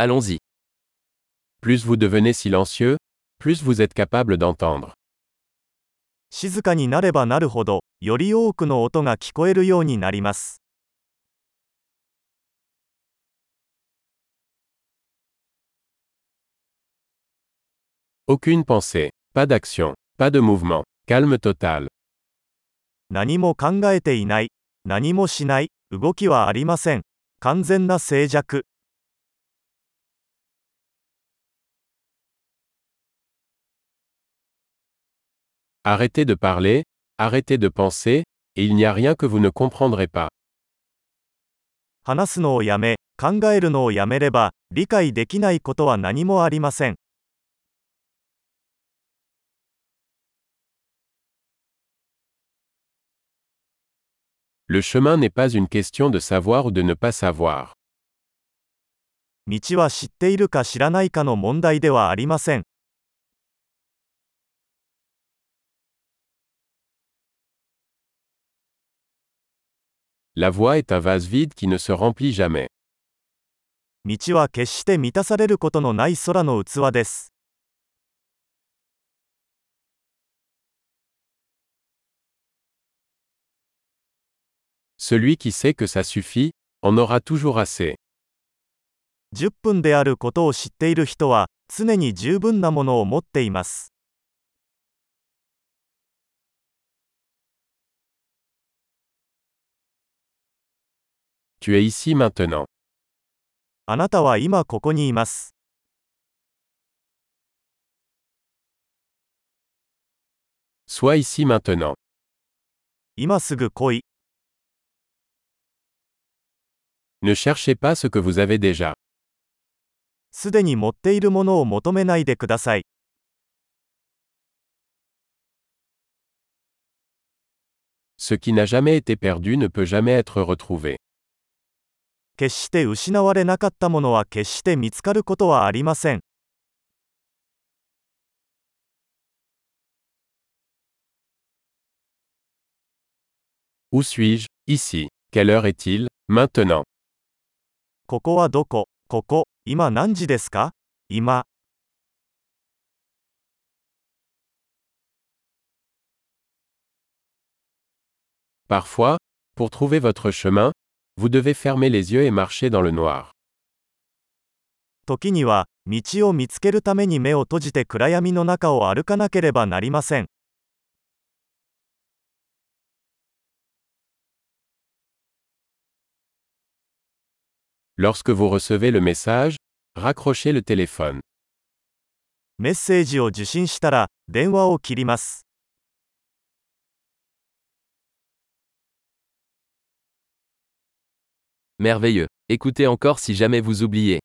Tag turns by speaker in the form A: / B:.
A: Allons-y.
B: Plus vous devenez silencieux, plus vous êtes capable d'entendre.
C: 静かになればなるほど、より多くの音が聞こえるようになります。
B: Aucune pensée, pas d'action, pas de mouvement, calme total.
C: 何も考えていない、何もしない、動きはありません。完全な静寂。
B: Arrêtez de parler, arrêtez de penser, et il n'y a rien que vous ne comprendrez pas.
C: 話すのをやめ、考えるのをやめれば、理解できないことは何もありません。
B: Le chemin n'est pas une question de savoir ou de ne pas savoir.
C: 道は知っているか知らないかの問題ではありません。
B: La voie est un vase vide qui ne se remplit jamais.
C: 道は決して満たされることのない空の器です。
B: Celui qui sait que ça suffit, en aura toujours assez.
C: 10分であることを知っている人は、常に十分なものを持っています。
B: Tu es ici maintenant.
C: あなたは今ここにいます。
B: Sois ici maintenant.
C: 今すぐ来い。
B: Ne cherchez pas ce que vous avez déjà.
C: すでに持っているものを求めないでください。
B: Ce qui n'a jamais été perdu ne peut jamais être retrouvé.
C: 決して失われなかったものは決して見つかることはありません。
B: Où suis-je Ici. Quelle heure est-il Maintenant.
C: ここはどこここ、今何時ですか今。
B: Parfois, pour trouver votre chemin, vous devez fermer les yeux et marcher dans le noir.
C: 時には、道を見つけるために目を閉じて暗闇の中を歩かなければなりません。
B: Lorsque vous recevez le message, raccrochez le téléphone.
C: メッセージを受信したら、電話を切ります。
A: Merveilleux. Écoutez encore si jamais vous oubliez.